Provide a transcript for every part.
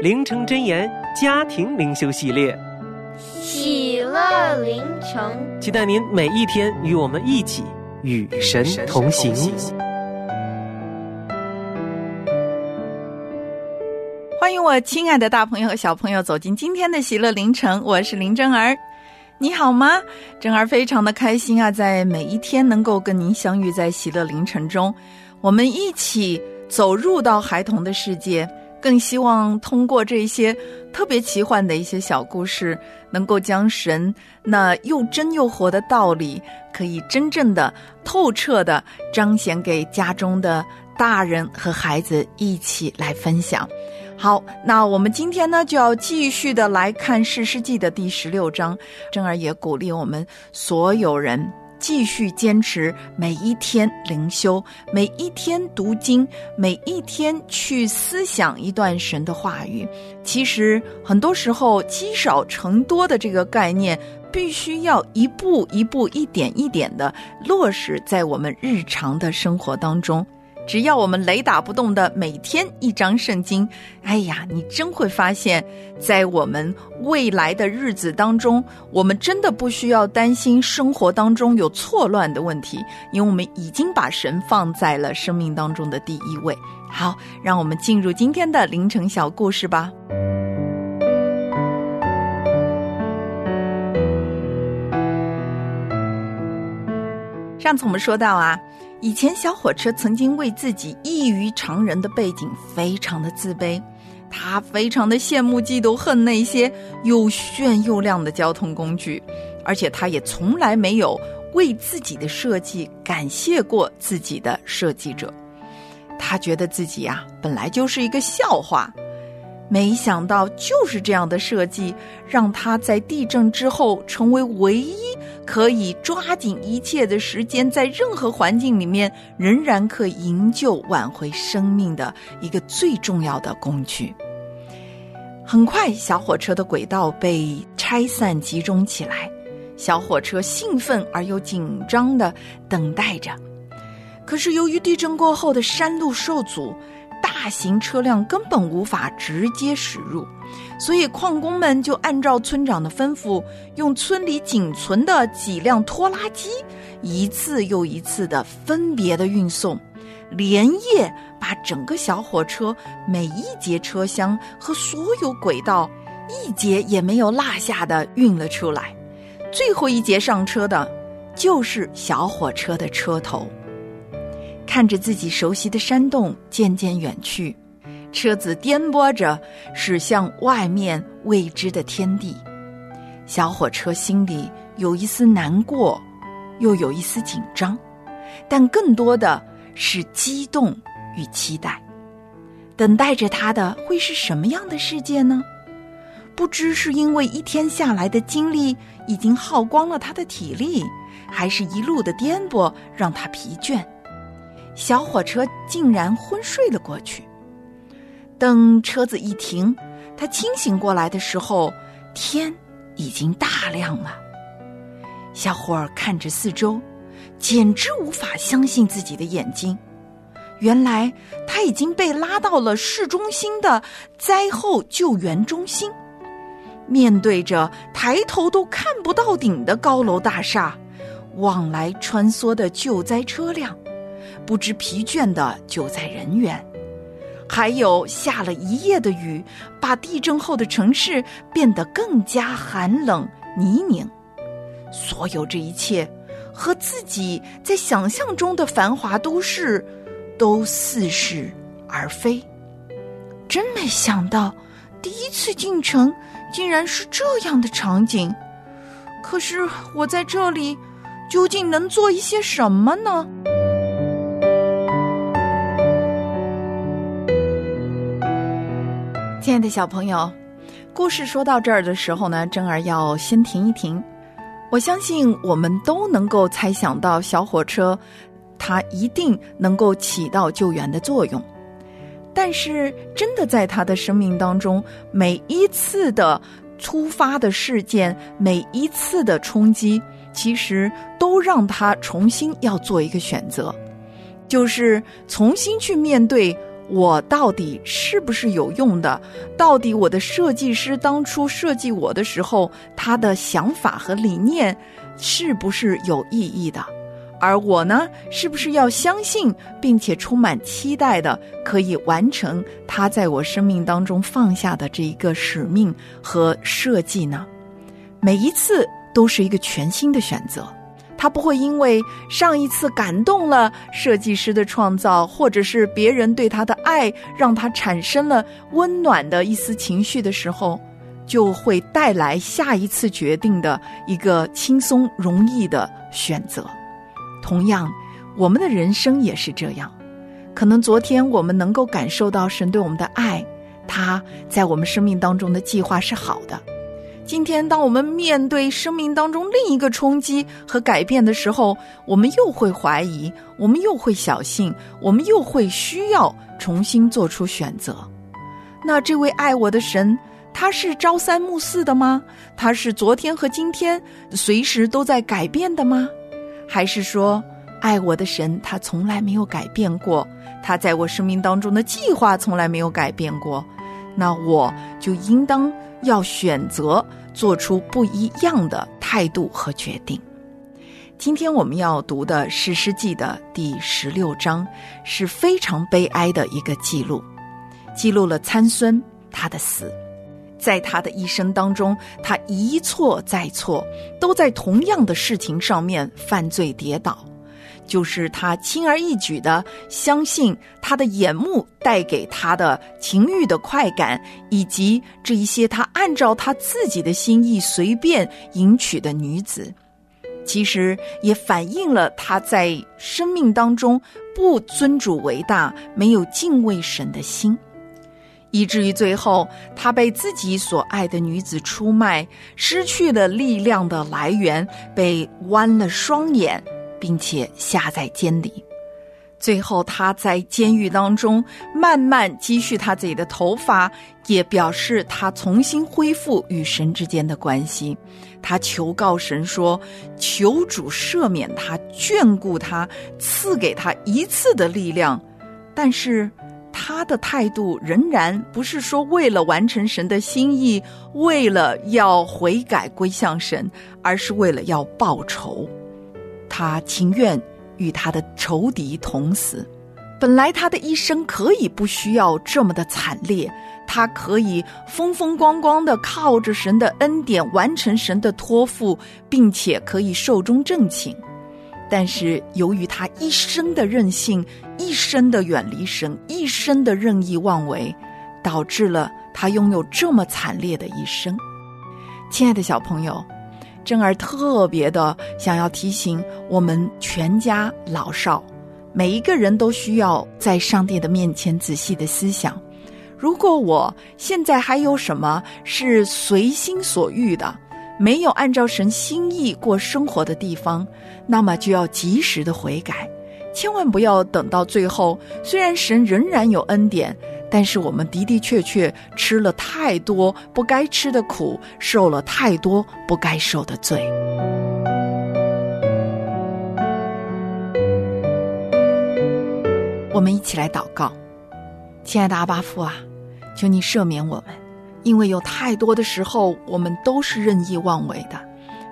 灵城真言家庭灵修系列，喜乐灵城，期待您每一天与我们一起与神同行。欢迎我亲爱的大朋友和小朋友走进今天的喜乐灵城，我是林真儿。你好吗？真儿非常的开心啊，在每一天能够跟您相遇在喜乐凌晨中，我们一起走入到孩童的世界，更希望通过这些特别奇幻的一些小故事，能够将神那又真又活的道理，可以真正的透彻的彰显给家中的大人和孩子一起来分享。好，那我们今天呢就要继续的来看《士师记》的第十六章。珍儿也鼓励我们所有人继续坚持每一天灵修，每一天读经，每一天去思想一段神的话语。其实很多时候积少成多的这个概念，必须要一步一步、一点一点的落实在我们日常的生活当中。只要我们雷打不动的每天一张圣经，哎呀，你真会发现，在我们未来的日子当中，我们真的不需要担心生活当中有错乱的问题，因为我们已经把神放在了生命当中的第一位。好，让我们进入今天的凌晨小故事吧。上次我们说到啊。以前，小火车曾经为自己异于常人的背景非常的自卑，他非常的羡慕、嫉妒、恨那些又炫又亮的交通工具，而且他也从来没有为自己的设计感谢过自己的设计者。他觉得自己呀，本来就是一个笑话。没想到，就是这样的设计，让他在地震之后成为唯一可以抓紧一切的时间，在任何环境里面仍然可营救、挽回生命的一个最重要的工具。很快，小火车的轨道被拆散、集中起来，小火车兴奋而又紧张的等待着。可是，由于地震过后的山路受阻。大型车辆根本无法直接驶入，所以矿工们就按照村长的吩咐，用村里仅存的几辆拖拉机，一次又一次的分别的运送，连夜把整个小火车每一节车厢和所有轨道一节也没有落下的运了出来。最后一节上车的，就是小火车的车头。看着自己熟悉的山洞渐渐远去，车子颠簸着驶向外面未知的天地。小火车心里有一丝难过，又有一丝紧张，但更多的是激动与期待。等待着他的会是什么样的世界呢？不知是因为一天下来的精力已经耗光了他的体力，还是一路的颠簸让他疲倦。小火车竟然昏睡了过去。等车子一停，他清醒过来的时候，天已经大亮了。小伙儿看着四周，简直无法相信自己的眼睛。原来他已经被拉到了市中心的灾后救援中心，面对着抬头都看不到顶的高楼大厦，往来穿梭的救灾车辆。不知疲倦的救灾人员。还有下了一夜的雨，把地震后的城市变得更加寒冷泥泞。所有这一切，和自己在想象中的繁华都市，都似是而非。真没想到，第一次进城竟然是这样的场景。可是我在这里，究竟能做一些什么呢？亲爱的小朋友，故事说到这儿的时候呢，珍儿要先停一停。我相信我们都能够猜想到小火车，它一定能够起到救援的作用。但是，真的在他的生命当中，每一次的突发的事件，每一次的冲击，其实都让他重新要做一个选择，就是重新去面对。我到底是不是有用的？到底我的设计师当初设计我的时候，他的想法和理念是不是有意义的？而我呢，是不是要相信并且充满期待的，可以完成他在我生命当中放下的这一个使命和设计呢？每一次都是一个全新的选择。他不会因为上一次感动了设计师的创造，或者是别人对他的爱，让他产生了温暖的一丝情绪的时候，就会带来下一次决定的一个轻松容易的选择。同样，我们的人生也是这样。可能昨天我们能够感受到神对我们的爱，他在我们生命当中的计划是好的。今天，当我们面对生命当中另一个冲击和改变的时候，我们又会怀疑，我们又会小心，我们又会需要重新做出选择。那这位爱我的神，他是朝三暮四的吗？他是昨天和今天随时都在改变的吗？还是说，爱我的神他从来没有改变过？他在我生命当中的计划从来没有改变过？那我就应当要选择。做出不一样的态度和决定。今天我们要读的《诗诗记》的第十六章，是非常悲哀的一个记录，记录了参孙他的死。在他的一生当中，他一错再错，都在同样的事情上面犯罪跌倒。就是他轻而易举的相信他的眼目带给他的情欲的快感，以及这一些他按照他自己的心意随便迎娶的女子，其实也反映了他在生命当中不尊主为大、没有敬畏神的心，以至于最后他被自己所爱的女子出卖，失去了力量的来源，被剜了双眼。并且下在监里，最后他在监狱当中慢慢积蓄他自己的头发，也表示他重新恢复与神之间的关系。他求告神说：“求主赦免他，眷顾他，赐给他一次的力量。”但是他的态度仍然不是说为了完成神的心意，为了要悔改归向神，而是为了要报仇。他情愿与他的仇敌同死。本来他的一生可以不需要这么的惨烈，他可以风风光光的靠着神的恩典完成神的托付，并且可以寿终正寝。但是由于他一生的任性，一生的远离神，一生的任意妄为，导致了他拥有这么惨烈的一生。亲爱的小朋友。珍儿特别的想要提醒我们全家老少，每一个人都需要在上帝的面前仔细的思想。如果我现在还有什么是随心所欲的，没有按照神心意过生活的地方，那么就要及时的悔改，千万不要等到最后。虽然神仍然有恩典。但是我们的的确确吃了太多不该吃的苦，受了太多不该受的罪。我们一起来祷告，亲爱的阿巴父啊，求你赦免我们，因为有太多的时候我们都是任意妄为的，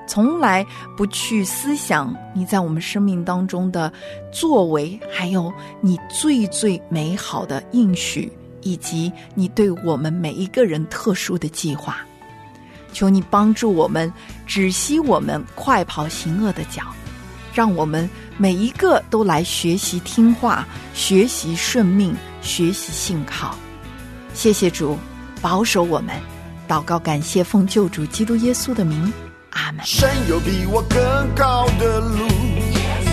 从来不去思想你在我们生命当中的作为，还有你最最美好的应许，以及你对我们每一个人特殊的计划。求你帮助我们，止息我们快跑行恶的脚，让我们每一个都来学习听话，学习顺命，学习信靠。谢谢主，保守我们。祷告，感谢奉救主基督耶稣的名，阿门。神有比我更高的路，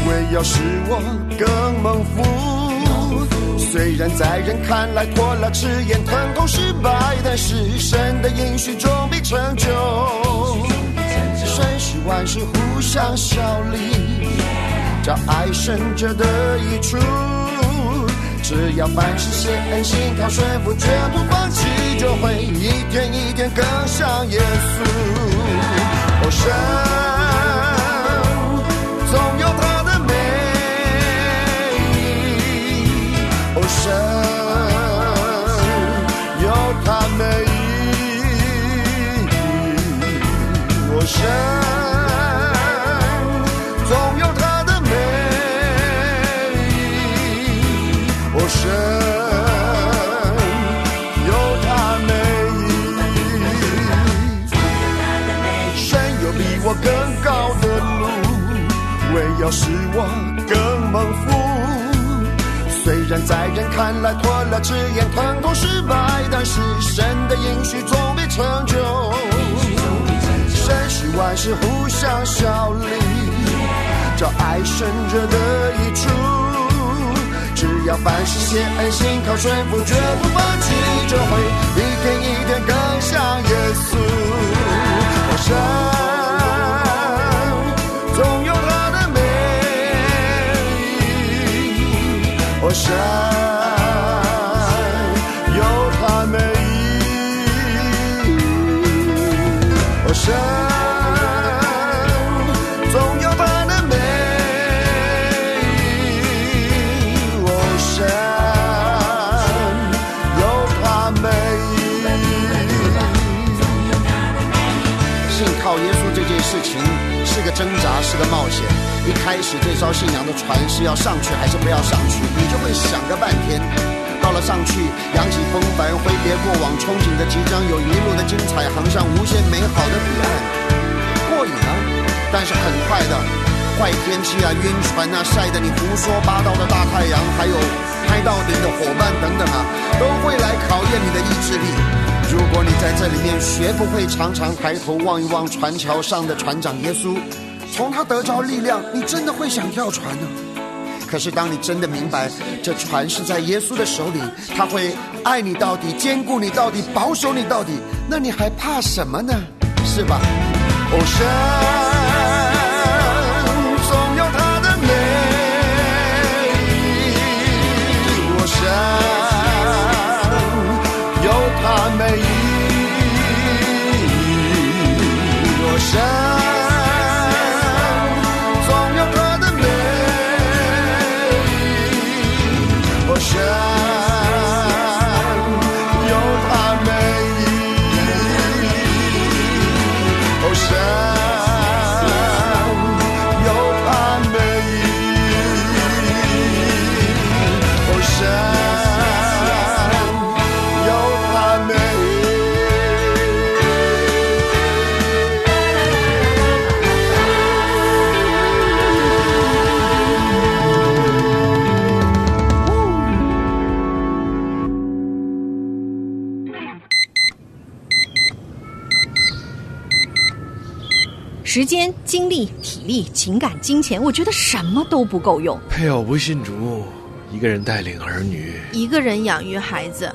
为要使我更蒙福。虽然在人看来拖拉迟延、疼痛失败，但是神的应许终必成就。神使万事互相效力，叫爱神者的益处。只要凡事谢恩，心靠顺服，绝不放弃，就会一天一天更像耶稣。哦，神神总有他的美意，哦，神有他美，神有比我更高的路，为要使我更蒙福。虽然在人看来拖拉迟延、疼痛失败，但是神的应许总必成就。万事互相效力，叫爱生者的益处。只要凡事先安，心靠顺服，绝不放弃，就会一天一天更像耶稣。我神总有他的美意，我神个挣扎，是个冒险。一开始这艘信仰的船是要上去还是不要上去，你就会想个半天。到了上去，扬起风帆，挥别过往，憧憬着即将有一路的精彩，航向无限美好的彼岸。过瘾啊！但是很快的，坏天气啊、晕船啊、晒得你胡说八道的大太阳，还有拍到顶的伙伴等等啊，都会来考验你的意志力。如果你在这里面学不会常常抬头望一望船桥上的船长耶稣，从他得着力量，你真的会想跳船呢、可是当你真的明白这船是在耶稣的手里，他会爱你到底，兼顾你到底，保守你到底，那你还怕什么呢？是吧？哦，神我时间、精力、体力、情感、金钱，我觉得什么都不够用。配偶不信主，一个人带领儿女，一个人养育孩子，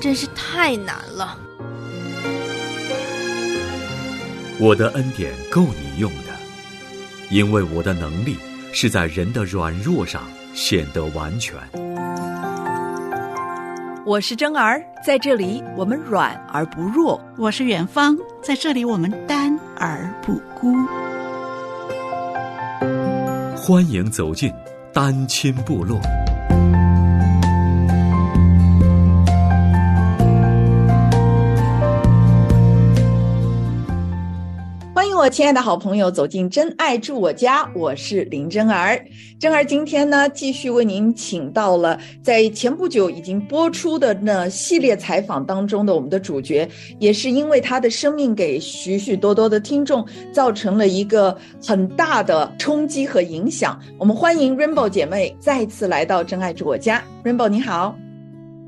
真是太难了。我的恩典够你用的，因为我的能力是在人的软弱上显得完全。我是真儿，在这里我们软而不弱。我是远方，在这里我们单而不孤。欢迎走进单亲部落。亲爱的好朋友，走进真爱住我家，我是林真儿。真儿今天呢，继续为您请到了在前不久已经播出的那系列采访当中的我们的主角，也是因为他的生命给许许多多的听众造成了一个很大的冲击和影响。我们欢迎 Rainbow 姐妹再次来到真爱住我家。Rainbow 你好，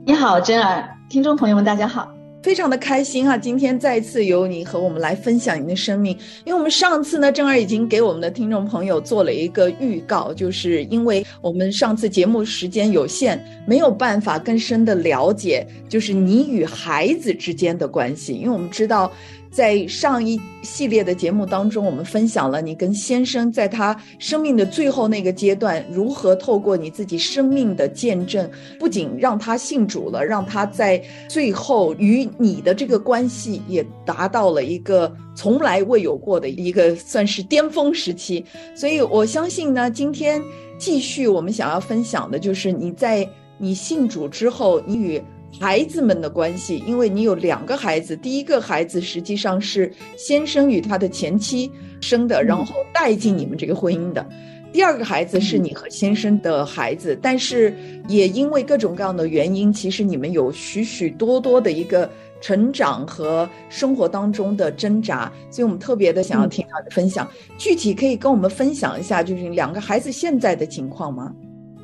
你好，真儿，听众朋友们大家好。非常的开心哈，今天再次由你和我们来分享你的生命。因为我们上次呢，正儿已经给我们的听众朋友做了一个预告，就是因为我们上次节目时间有限，没有办法更深的了解，就是你与孩子之间的关系。因为我们知道。在上一系列的节目当中，我们分享了你跟先生在他生命的最后那个阶段，如何透过你自己生命的见证，不仅让他信主了，让他在最后与你的这个关系也达到了一个从来未有过的一个算是巅峰时期。所以我相信呢，今天继续我们想要分享的就是你在你信主之后，你与。孩子们的关系，因为你有两个孩子，第一个孩子实际上是先生与他的前妻生的，然后带进你们这个婚姻的；第二个孩子是你和先生的孩子，但是也因为各种各样的原因，其实你们有许许多多的一个成长和生活当中的挣扎，所以我们特别的想要听他的分享。具体可以跟我们分享一下，就是两个孩子现在的情况吗？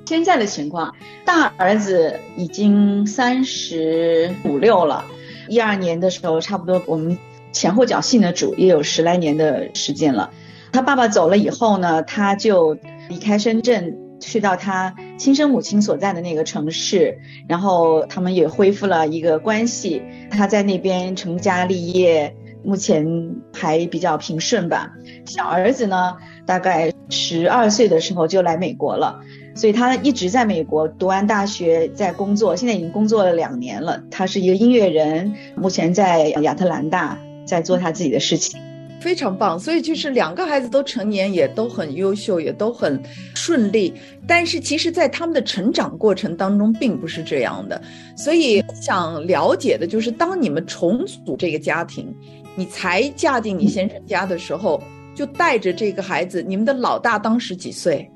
现在的情况，大儿子已经三十五六了，一二年的时候，差不多我们前后脚信的主也有十来年的时间了。他爸爸走了以后呢，他就离开深圳，去到他亲生母亲所在的那个城市，然后他们也恢复了一个关系。他在那边成家立业，目前还比较平顺吧。小儿子呢，大概十二岁的时候就来美国了。所以他一直在美国读完大学，在工作，现在已经工作了两年了。他是一个音乐人，目前在亚特兰大在做他自己的事情，非常棒。所以就是两个孩子都成年，也都很优秀，也都很顺利。但是其实，在他们的成长过程当中，并不是这样的。所以想了解的就是，当你们重组这个家庭，你才嫁进你先生家的时候，就带着这个孩子，你们的老大当时几岁？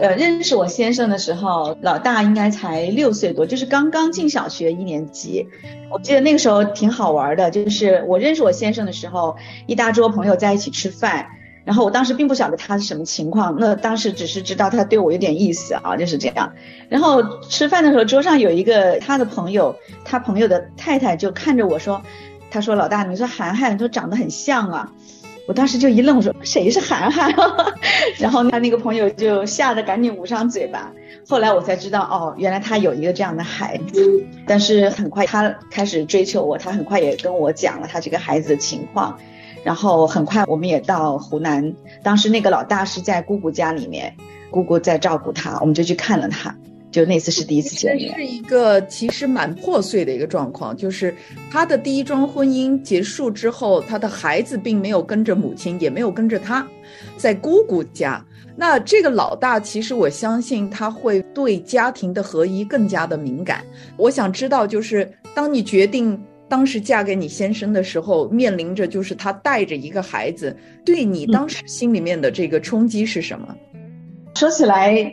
呃，认识我先生的时候，老大应该才六岁多，就是刚刚进小学一年级。我记得那个时候挺好玩的，就是我认识我先生的时候，一大桌朋友在一起吃饭，然后我当时并不晓得他是什么情况，那当时只是知道他对我有点意思啊，就是这样。然后吃饭的时候，桌上有一个他的朋友，他朋友的太太就看着我说：“他说老大，你说涵涵，说长得很像啊。”我当时就一愣，我说谁是涵涵？然后他那个朋友就吓得赶紧捂上嘴巴。后来我才知道，哦，原来他有一个这样的孩子。但是很快他开始追求我，他很快也跟我讲了他这个孩子的情况。然后很快我们也到湖南，当时那个老大是在姑姑家里面，姑姑在照顾他，我们就去看了他。就那次是第一次见面，是一个其实蛮破碎的一个状况，就是他的第一桩婚姻结束之后，他的孩子并没有跟着母亲，也没有跟着他，在姑姑家。那这个老大，其实我相信他会对家庭的合一更加的敏感。我想知道，就是当你决定当时嫁给你先生的时候，面临着就是他带着一个孩子，对你当时心里面的这个冲击是什么？说起来。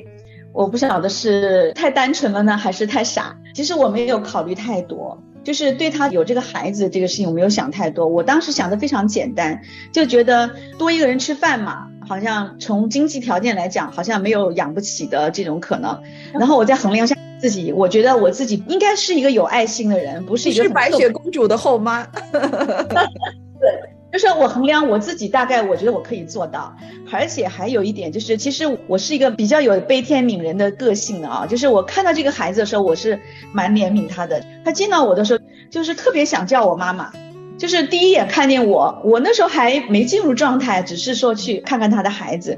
我不晓得是太单纯了呢，还是太傻。其实我没有考虑太多，就是对他有这个孩子这个事情，我没有想太多。我当时想的非常简单，就觉得多一个人吃饭嘛，好像从经济条件来讲，好像没有养不起的这种可能。然后我再衡量下自己，我觉得我自己应该是一个有爱心的人，不是一个白雪公主的后妈。就是我衡量我自己，大概我觉得我可以做到，而且还有一点就是，其实我是一个比较有悲天悯人的个性的啊。就是我看到这个孩子的时候，我是蛮怜悯他的。他见到我的时候，就是特别想叫我妈妈。就是第一眼看见我，我那时候还没进入状态，只是说去看看他的孩子。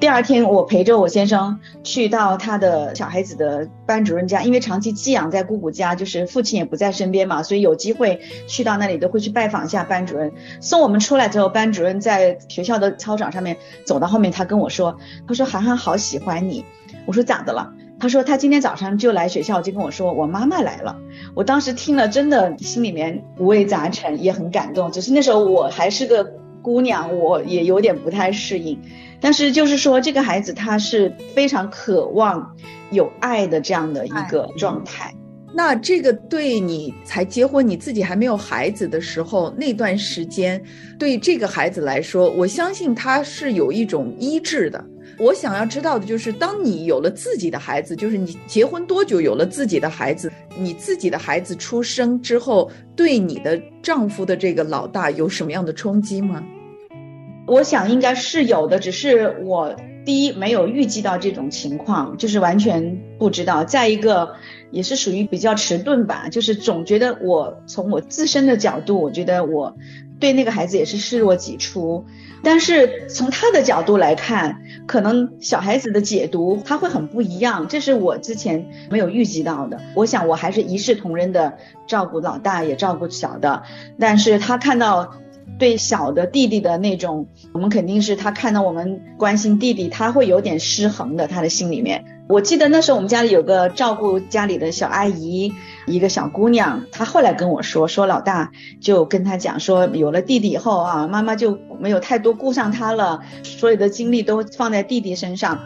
第二天，我陪着我先生去到他的小孩子的班主任家，因为长期寄养在姑姑家，就是父亲也不在身边嘛，所以有机会去到那里都会去拜访一下班主任。送我们出来之后，班主任在学校的操场上面走到后面，他跟我说：“他说涵涵好喜欢你。”我说咋的了？他说他今天早上就来学校，就跟我说我妈妈来了。我当时听了，真的心里面五味杂陈，也很感动。只是那时候我还是个姑娘，我也有点不太适应。但是就是说，这个孩子他是非常渴望有爱的这样的一个状态。那这个对你才结婚，你自己还没有孩子的时候，那段时间，对这个孩子来说，我相信他是有一种医治的。我想要知道的就是，当你有了自己的孩子，就是你结婚多久有了自己的孩子，你自己的孩子出生之后，对你的丈夫的这个老大有什么样的冲击吗？我想应该是有的，只是我第一没有预计到这种情况，就是完全不知道。再一个。也是属于比较迟钝吧，就是总觉得我从我自身的角度，我觉得我对那个孩子也是视若己出，但是从他的角度来看，可能小孩子的解读他会很不一样，这是我之前没有预计到的。我想我还是一视同仁的照顾老大，也照顾小的，但是他看到对小的弟弟的那种，我们肯定是他看到我们关心弟弟，他会有点失衡的，他的心里面。我记得那时候我们家里有个照顾家里的小阿姨，一个小姑娘，她后来跟我说，说老大就跟她讲说，有了弟弟以后啊，妈妈就没有太多顾上他了，所有的精力都放在弟弟身上。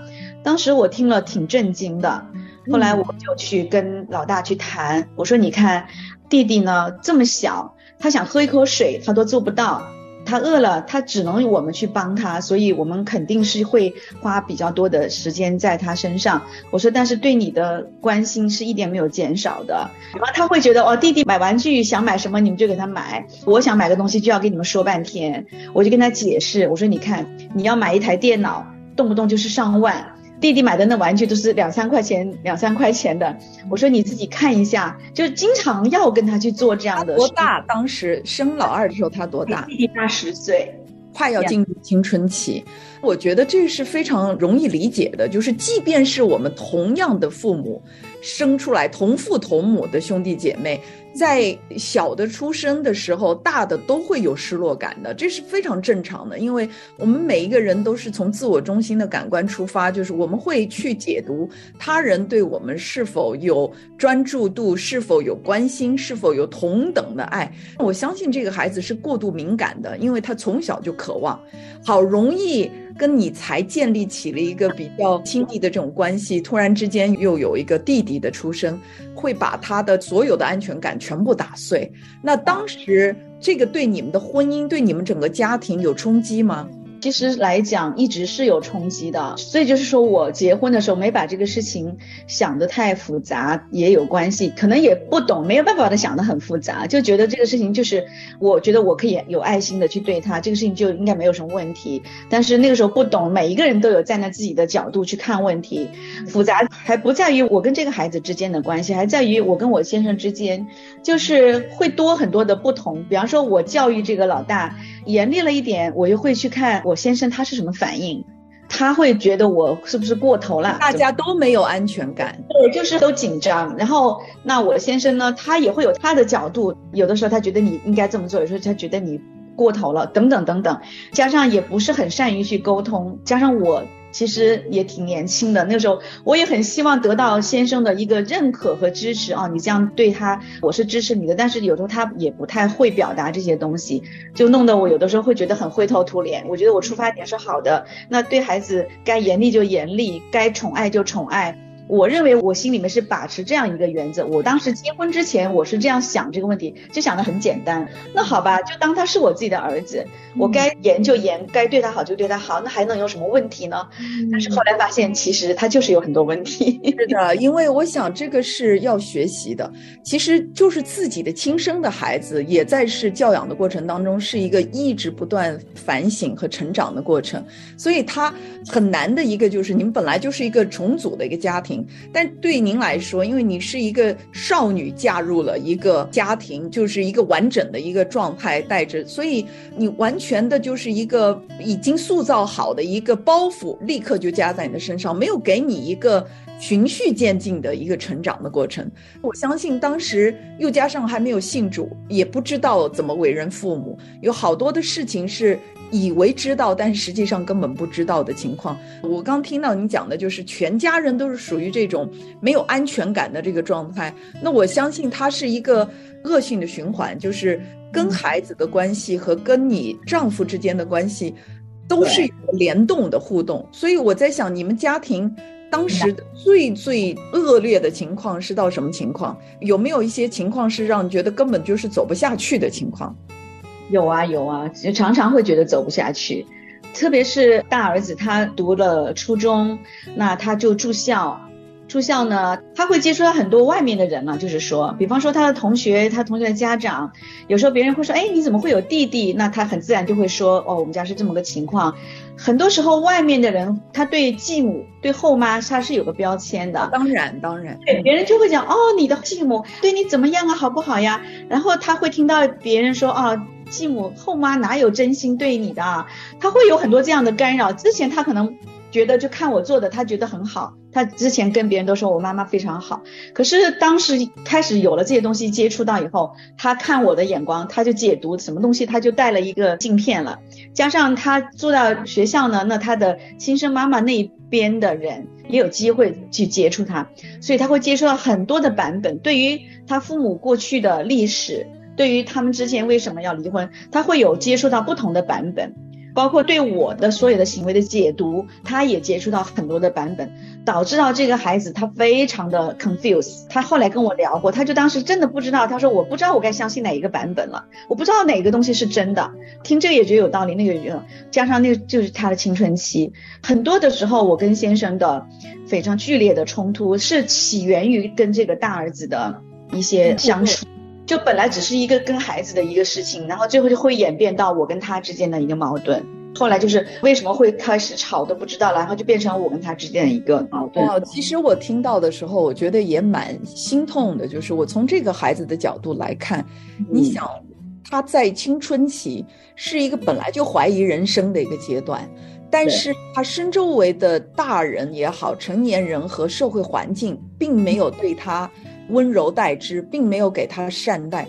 当时我听了挺震惊的，后来我就去跟老大去谈，我说你看弟弟呢这么小，他想喝一口水他都做不到。他饿了，他只能我们去帮他，所以我们肯定是会花比较多的时间在他身上。我说，但是对你的关心是一点没有减少的。然后他会觉得，哦，弟弟买玩具想买什么，你们就给他买；我想买个东西就要跟你们说半天。我就跟他解释，我说，你看，你要买一台电脑，动不动就是上万。弟弟买的那玩具都是两三块钱，两三块钱的。我说你自己看一下，就是经常要跟他去做这样的。多大？当时生老二的时候他多大？弟弟大十岁，快要进入青春期。我觉得这是非常容易理解的，就是即便是我们同样的父母生出来同父同母的兄弟姐妹。在小的出生的时候，大的都会有失落感的，这是非常正常的。因为我们每一个人都是从自我中心的感官出发，就是我们会去解读他人对我们是否有专注度，是否有关心，是否有同等的爱。我相信这个孩子是过度敏感的，因为他从小就渴望，好容易。跟你才建立起了一个比较亲密的这种关系，突然之间又有一个弟弟的出生，会把他的所有的安全感全部打碎。那当时这个对你们的婚姻，对你们整个家庭有冲击吗？其实来讲，一直是有冲击的，所以就是说我结婚的时候没把这个事情想得太复杂，也有关系，可能也不懂，没有办法把它想得很复杂，就觉得这个事情就是，我觉得我可以有爱心的去对他，这个事情就应该没有什么问题。但是那个时候不懂，每一个人都有站在自己的角度去看问题，复杂还不在于我跟这个孩子之间的关系，还在于我跟我先生之间，就是会多很多的不同。比方说，我教育这个老大。严厉了一点，我就会去看我先生他是什么反应，他会觉得我是不是过头了？大家都没有安全感，对，就是都紧张。然后那我先生呢，他也会有他的角度，有的时候他觉得你应该这么做，有时候他觉得你过头了，等等等等。加上也不是很善于去沟通，加上我。其实也挺年轻的，那时候我也很希望得到先生的一个认可和支持啊！你这样对他，我是支持你的。但是有时候他也不太会表达这些东西，就弄得我有的时候会觉得很灰头土脸。我觉得我出发点是好的，那对孩子该严厉就严厉，该宠爱就宠爱。我认为我心里面是把持这样一个原则。我当时结婚之前，我是这样想这个问题，就想的很简单。那好吧，就当他是我自己的儿子，我该严就严，该对他好就对他好，那还能有什么问题呢？但是后来发现，其实他就是有很多问题。是的，因为我想这个是要学习的，其实就是自己的亲生的孩子，也在是教养的过程当中，是一个一直不断反省和成长的过程。所以他很难的一个就是，你们本来就是一个重组的一个家庭。但对您来说，因为你是一个少女嫁入了一个家庭，就是一个完整的一个状态带着，所以你完全的就是一个已经塑造好的一个包袱，立刻就加在你的身上，没有给你一个循序渐进的一个成长的过程。我相信当时又加上还没有信主，也不知道怎么为人父母，有好多的事情是以为知道，但是实际上根本不知道的情况。我刚听到你讲的就是全家人都是属于这种没有安全感的这个状态，那我相信它是一个恶性的循环，就是跟孩子的关系和跟你丈夫之间的关系。都是有联动的互动，所以我在想，你们家庭当时最最恶劣的情况是到什么情况？有没有一些情况是让你觉得根本就是走不下去的情况？有啊有啊，常常会觉得走不下去，特别是大儿子他读了初中，那他就住校。住校呢，他会接触到很多外面的人了，就是说，比方说他的同学，他同学的家长，有时候别人会说，哎，你怎么会有弟弟？那他很自然就会说，哦，我们家是这么个情况。很多时候，外面的人他对继母、对后妈，他是有个标签的。当然，当然，对别人就会讲，哦，你的继母对你怎么样啊，好不好呀？然后他会听到别人说，哦，继母后妈哪有真心对你的？啊他会有很多这样的干扰。之前他可能。觉得就看我做的，他觉得很好。他之前跟别人都说我妈妈非常好，可是当时开始有了这些东西接触到以后，他看我的眼光，他就解读什么东西，他就带了一个镜片了。加上他住到学校呢，那他的亲生妈妈那边的人也有机会去接触他，所以他会接触到很多的版本。对于他父母过去的历史，对于他们之前为什么要离婚，他会有接触到不同的版本。包括对我的所有的行为的解读，他也接触到很多的版本，导致到这个孩子他非常的 confused。他后来跟我聊过，他就当时真的不知道，他说我不知道我该相信哪一个版本了，我不知道哪个东西是真的。听这个也觉得有道理，那个加上那个就是他的青春期，很多的时候我跟先生的非常剧烈的冲突是起源于跟这个大儿子的一些相处。就本来只是一个跟孩子的一个事情，然后最后就会演变到我跟他之间的一个矛盾。后来就是为什么会开始吵都不知道，然后就变成我跟他之间的一个矛盾。哦，其实我听到的时候，我觉得也蛮心痛的。就是我从这个孩子的角度来看，你想他在青春期是一个本来就怀疑人生的一个阶段，但是他身周围的大人也好，成年人和社会环境并没有对他。温柔待之，并没有给他善待。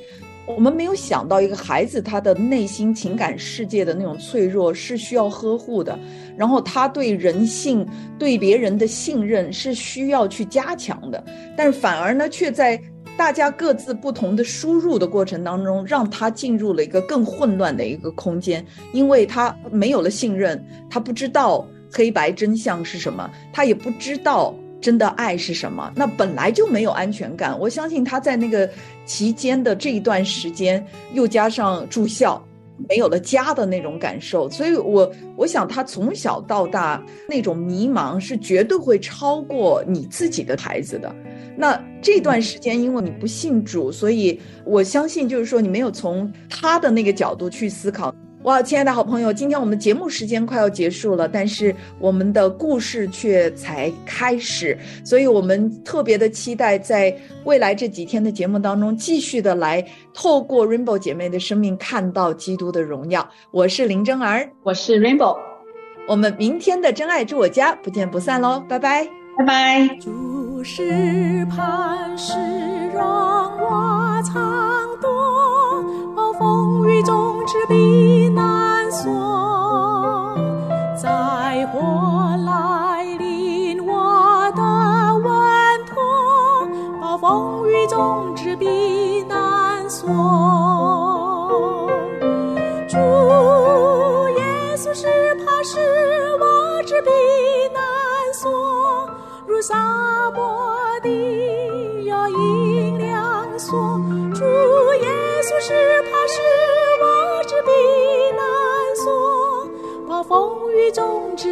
我们没有想到一个孩子他的内心情感世界的那种脆弱是需要呵护的，然后他对人性、对别人的信任是需要去加强的。但是反而呢，却在大家各自不同的输入的过程当中，让他进入了一个更混乱的一个空间，因为他没有了信任，他不知道黑白真相是什么，他也不知道。真的爱是什么？那本来就没有安全感。我相信他在那个期间的这一段时间，又加上住校，没有了家的那种感受。所以，我我想他从小到大那种迷茫是绝对会超过你自己的孩子的。那这段时间，因为你不信主，所以我相信就是说你没有从他的那个角度去思考。哇，亲爱的好朋友，今天我们的节目时间快要结束了，但是我们的故事却才开始，所以我们特别的期待在未来这几天的节目当中，继续的来透过 Rainbow 姐妹的生命看到基督的荣耀。我是林真儿，我是 Rainbow，我们明天的真爱住我家不见不散喽，拜拜，拜拜。诸事磐石让我藏躲，暴风雨中，直避难所在。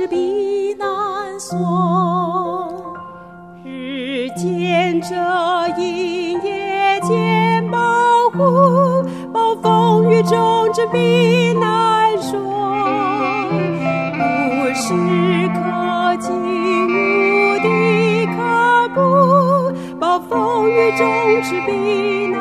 避难所，日见这一。暴风雨中之避难所，不是可进入的可怖。暴风雨中之避难。